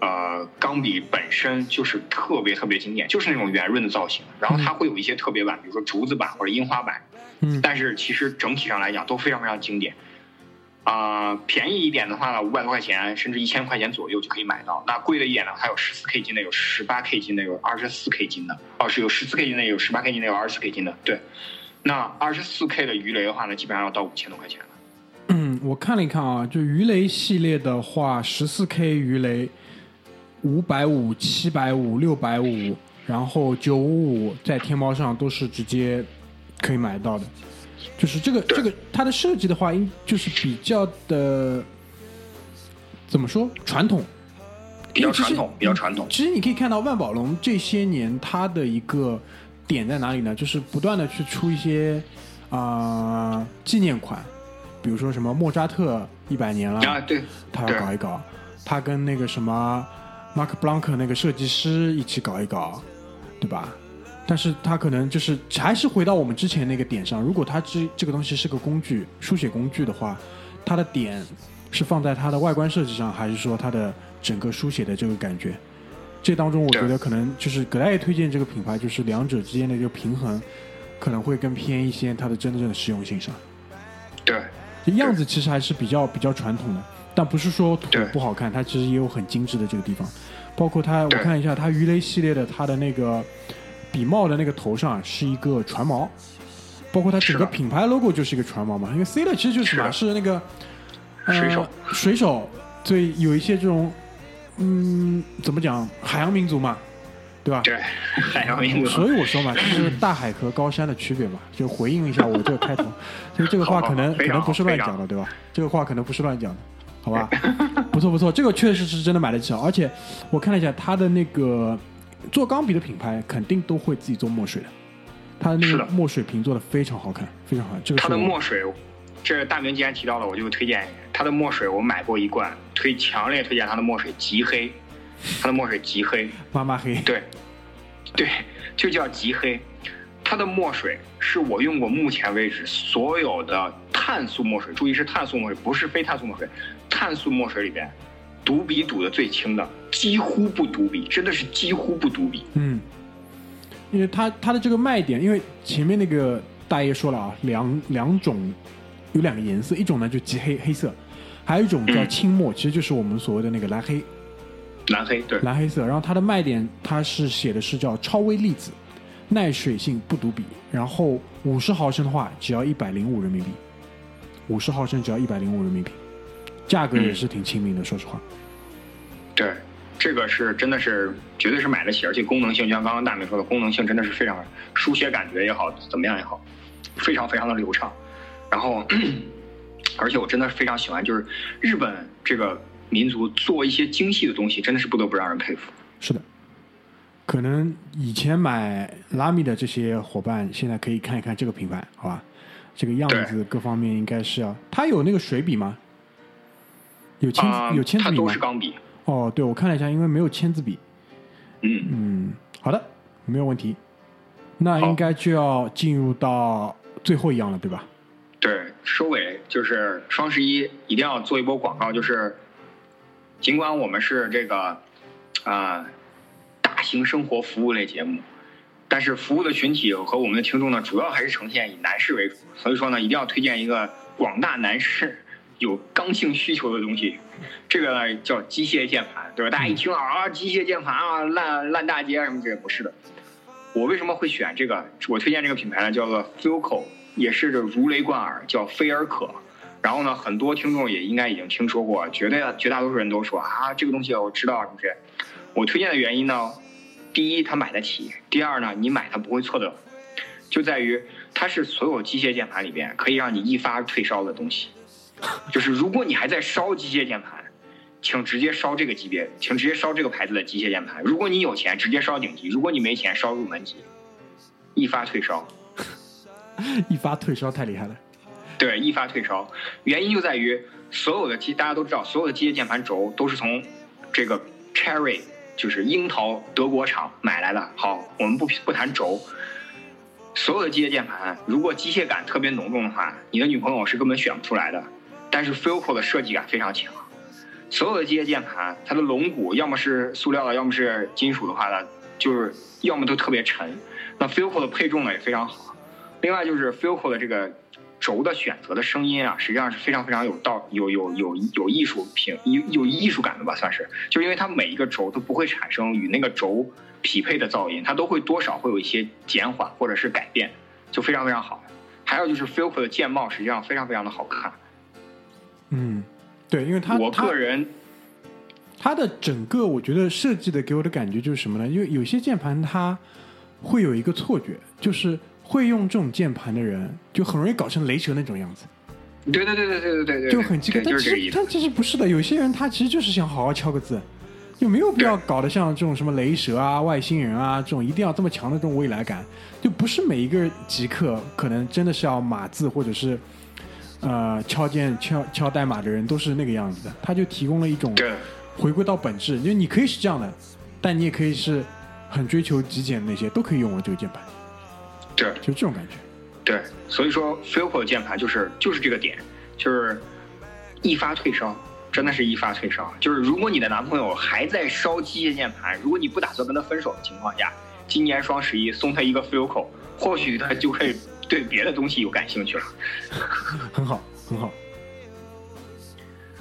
呃钢笔本身就是特别特别经典，就是那种圆润的造型，然后它会有一些特别版，比如说竹子版或者樱花版，嗯。但是其实整体上来讲都非常非常经典。啊、便宜一点的话呢，五百多块钱甚至一千块钱左右就可以买到。那贵的一点呢，它有十四 K 金的，有十八 K 金的，有二十四 K 金的。哦，是有十四 K 金的，有十八 K 金的，有二十四 K 金的。对，那二十四 K 的鱼雷的话呢，基本上要到五千多块钱了。嗯，我看了一看啊，就鱼雷系列的话，十四 K 鱼雷，五百五、七百五、六百五，然后九五五，在天猫上都是直接可以买到的。就是这个这个它的设计的话，应就是比较的怎么说传统，比较传统，比较传统。其实你可以看到万宝龙这些年它的一个点在哪里呢？就是不断的去出一些啊、纪念款，比如说什么莫扎特一百年了，啊，对，他要搞一搞，他跟那个什么马克布朗克那个设计师一起搞一搞，对吧？但是它可能就是还是回到我们之前那个点上，如果它这这个东西是个工具，书写工具的话，它的点是放在它的外观设计上，还是说它的整个书写的这个感觉？这当中，我觉得可能就是葛大爷推荐这个品牌，就是两者之间的一个平衡，可能会更偏一些它的真正的实用性上。对，这样子其实还是比较比较传统的，但不是说图对不好看，它其实也有很精致的这个地方。包括它，我看一下它鱼雷系列的它的那个笔帽的那个头上啊是一个船锚，包括它整个品牌 logo 就是一个船锚嘛。因为 C 的其实就是嘛，是是那个、呃、水手水手，所以有一些这种嗯，怎么讲，海洋民族嘛，对吧？对，海洋民族。所以我说嘛，这就是大海和高山的区别嘛，就回应一下我这个开头。所以这个话可能可能不是乱讲的，对吧？这个话可能不是乱讲的，好吧？不错不错，这个确实是真的买得起，而且我看了一下它的那个做钢笔的品牌，肯定都会自己做墨水的，它的那个墨水瓶做的非常好看，非常好看。这个它的墨水，这大明既然提到了，我就推荐它的墨水，我买过一罐，推强烈推荐它的墨水极黑，它的墨水极黑，妈妈黑，对，对，就叫极黑。它的墨水是我用过目前为止所有的碳素墨水，注意是碳素墨水，不是非碳素墨水。碳素墨水里边，读笔赌的最轻的，几乎不赌笔，真的是几乎不赌笔。嗯，因为它它的这个卖点，因为前面那个大爷说了啊，两两种有两个颜色，一种呢就极黑黑色，还有一种叫嗯青墨，其实就是我们所谓的那个蓝黑。蓝黑，对，蓝黑色。然后它的卖点，它是写的是叫超微粒子，耐水性不读笔，然后五十毫升的话只要一百零五人民币，五十毫升只要一百零五人民币，价格也是挺亲民的，说实话。对，这个是真的是绝对是买得起，而且功能性，就像刚刚大明说的，功能性真的是非常，书写感觉也好，怎么样也好，非常非常的流畅。然后，而且我真的非常喜欢，就是日本这个民族做一些精细的东西，真的是不得不让人佩服。是的，可能以前买拉米的这些伙伴，现在可以看一看这个品牌，好吧？这个样子各方面应该是要，它有那个水笔吗？有签字、啊、有签字笔吗它都是？钢笔。哦，对，我看了一下，因为没有签字笔。嗯，嗯，好的，没有问题。那应该就要进入到最后一样了，对吧？对，收尾就是双十一一定要做一波广告，就是尽管我们是这个啊、大型生活服务类节目，但是服务的群体和我们的听众呢，主要还是呈现以男士为主，所以说呢，一定要推荐一个广大男士有刚性需求的东西。这个叫机械键盘，对吧？大家一听啊，机械键盘啊，烂烂大街啊什么这不是的。我为什么会选这个？我推荐这个品牌呢，叫做 Filco，也是这如雷贯耳，叫菲尔可。然后呢，很多听众也应该已经听说过，绝对绝大多数人都说啊，这个东西我知道，是不是？我推荐的原因呢，第一，它买得起；第二呢，你买它不会错的，就在于它是所有机械键盘里边可以让你一发退烧的东西。就是如果你还在烧机械键盘，请直接烧这个级别，请直接烧这个牌子的机械键盘。如果你有钱，直接烧顶级；如果你没钱，烧入门级，一发退烧。一发退烧太厉害了。对，一发退烧。原因就在于所有的机，大家都知道，所有的机械键盘轴都是从这个 Cherry，就是樱桃德国厂买来的。好，我们不不谈轴，所有的机械键盘，如果机械感特别浓重的话，你的女朋友是根本选不出来的。但是 Filco 的设计感非常强，所有的机械键盘，它的龙骨要么是塑料的，要么是金属的话呢，就是要么都特别沉。那 Filco 的配重呢也非常好。另外就是 Filco 的这个轴的选择的声音啊，实际上是非常非常有道有有有有艺术品有有艺术感的吧，算是，就因为它每一个轴都不会产生与那个轴匹配的噪音，它都会多少会有一些减缓或者是改变，就非常非常好。还有就是 Filco 的键帽实际上非常非常的好看，嗯对因为他我个人他的整个我觉得设计的给我的感觉就是什么呢？因为有些键盘它会有一个错觉就是会用这种键盘的人就很容易搞成雷蛇那种样子。对对对对对对对就很奇怪但其实但其实不是的有些人他其实就是想好好敲个字就没有必要搞得像这种什么雷蛇啊外星人啊这种一定要这么强的这种未来感就不是每一个极客可能真的是要码字或者是呃，敲键敲敲代码的人都是那个样子的，他就提供了一种对回归到本质，就你可以是这样的，但你也可以是很追求极简的那些，都可以用我这个键盘，对就这种感觉。对，所以说 Filco 的键盘就是就是这个点，就是一发退烧，真的是一发退烧。就是如果你的男朋友还在烧机械键盘，如果你不打算跟他分手的情况下，今年双十一送他一个 Filco，或许他就会对别的东西有感兴趣了。很好，很好。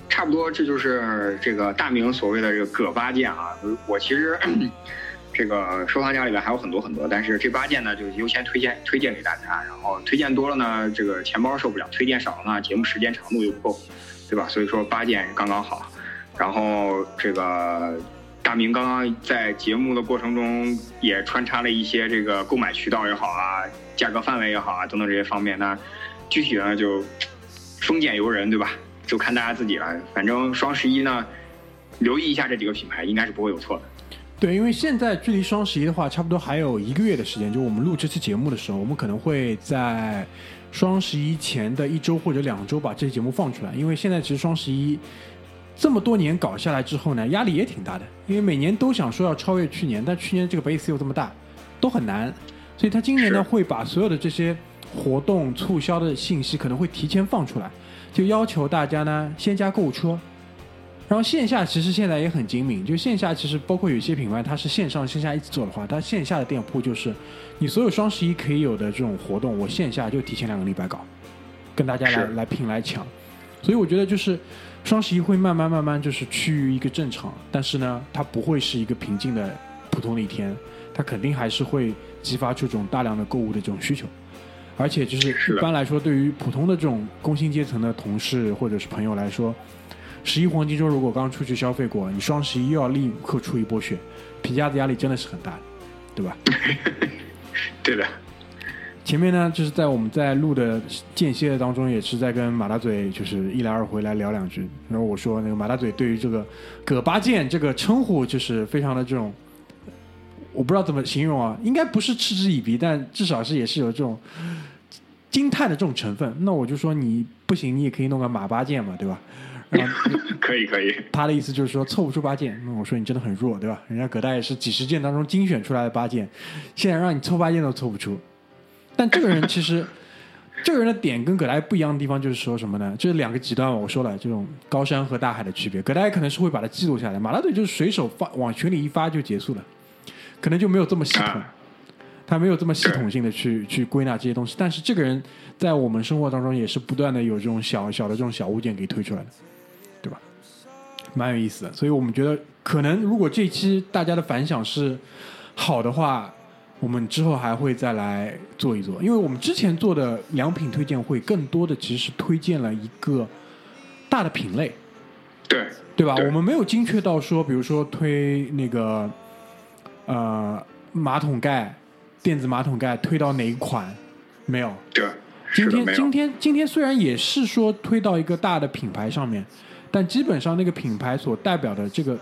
差不多，这就是这个大明所谓的这个葛八件啊。我其实 这个收藏夹里面还有很多很多，但是这八件呢，就优先推荐推荐给大家。然后推荐多了呢，这个钱包受不了；推荐少了呢，节目时间长度又不够，对吧？所以说八件刚刚好。然后这个大明刚刚在节目的过程中也穿插了一些这个购买渠道也好啊，价格范围也好啊，等等这些方面。那具体呢就丰俭由人，对吧？就看大家自己了。反正双十一呢，留意一下这几个品牌，应该是不会有错的。对，因为现在距离双十一的话，差不多还有一个月的时间。就我们录这期节目的时候，我们可能会在双十一前的一周或者两周把这期节目放出来。因为现在其实双十一这么多年搞下来之后呢，压力也挺大的。因为每年都想说要超越去年，但去年这个 base 又这么大，都很难。所以他今年呢，会把所有的这些活动促销的信息可能会提前放出来，就要求大家呢先加购物车。然后线下其实现在也很精明，就线下其实包括有些品牌它是线上线下一起做的话，它线下的店铺就是你所有双十一可以有的这种活动，我线下就提前两个礼拜搞，跟大家来来拼来抢。所以我觉得就是双十一会慢慢慢慢就是趋于一个正常，但是呢，它不会是一个平静的普通的一天，它肯定还是会激发出这种大量的购物的这种需求。而且就是一般来说，对于普通的这种工薪阶层的同事或者是朋友来说，十一黄金周如果刚出去消费过，你双十一又要立刻出一波血，皮夹子压力真的是很大的，对吧？对的，前面呢，就是在我们在录的间歇当中，也是在跟马大嘴就是一来二回来聊两句。然后我说，那个马大嘴对于这个“葛八剑”这个称呼，就是非常的这种，我不知道怎么形容啊，应该不是嗤之以鼻，但至少是也是有这种 惊叹的这种成分。那我就说你不行，你也可以弄个马八剑嘛，对吧？然后 可以可以，他的意思就是说凑不出八件，那我说你真的很弱，对吧？人家葛大爷是几十件当中精选出来的八件，现在让你凑八件都凑不出。但这个人其实，这个人的点跟葛大爷不一样的地方就是说什么呢？就是两个极端嘛。我说了，这种高山和大海的区别。葛大爷可能是会把它记录下来，马拉队就是随手发往群里一发就结束了，可能就没有这么系统。啊他没有这么系统性的去去归纳这些东西，但是这个人在我们生活当中也是不断的有这种小小的这种小物件给推出来的，对吧？蛮有意思的，所以我们觉得可能如果这一期大家的反响是好的话，我们之后还会再来做一做，因为我们之前做的良品推荐会更多的其实是推荐了一个大的品类，对对吧？对我们没有精确到说，比如说推那个呃马桶盖、电子马桶盖推到哪一款，没有。对，今天今，天今天虽然也是说推到一个大的品牌上面，但基本上那个品牌所代表的这个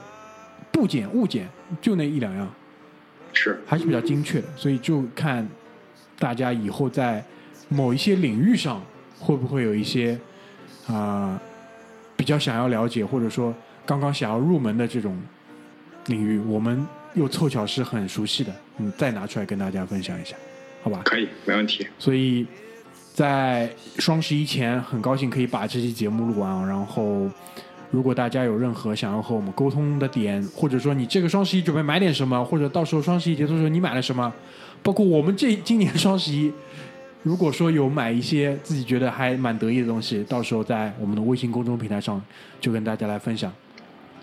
部件物件就那一两样，是。还是比较精确的，所以就看大家以后在某一些领域上会不会有一些啊、比较想要了解，或者说刚刚想要入门的这种领域，我们又凑巧是很熟悉的，嗯，再拿出来跟大家分享一下，好吧？可以，没问题。所以在双十一前，很高兴可以把这期节目录完啊。然后，如果大家有任何想要和我们沟通的点，或者说你这个双十一准备买点什么，或者到时候双十一结束的时候你买了什么，包括我们这今年双十一，如果说有买一些自己觉得还蛮得意的东西，到时候在我们的微信公众平台上就跟大家来分享，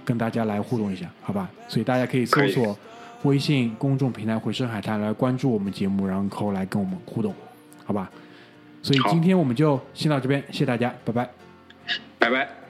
跟大家来互动一下，好吧？所以大家可以搜索微信公众平台“回声海滩”来关注我们节目，然后来跟我们互动，好吧？所以今天我们就先到这边，谢谢大家，拜拜。拜拜。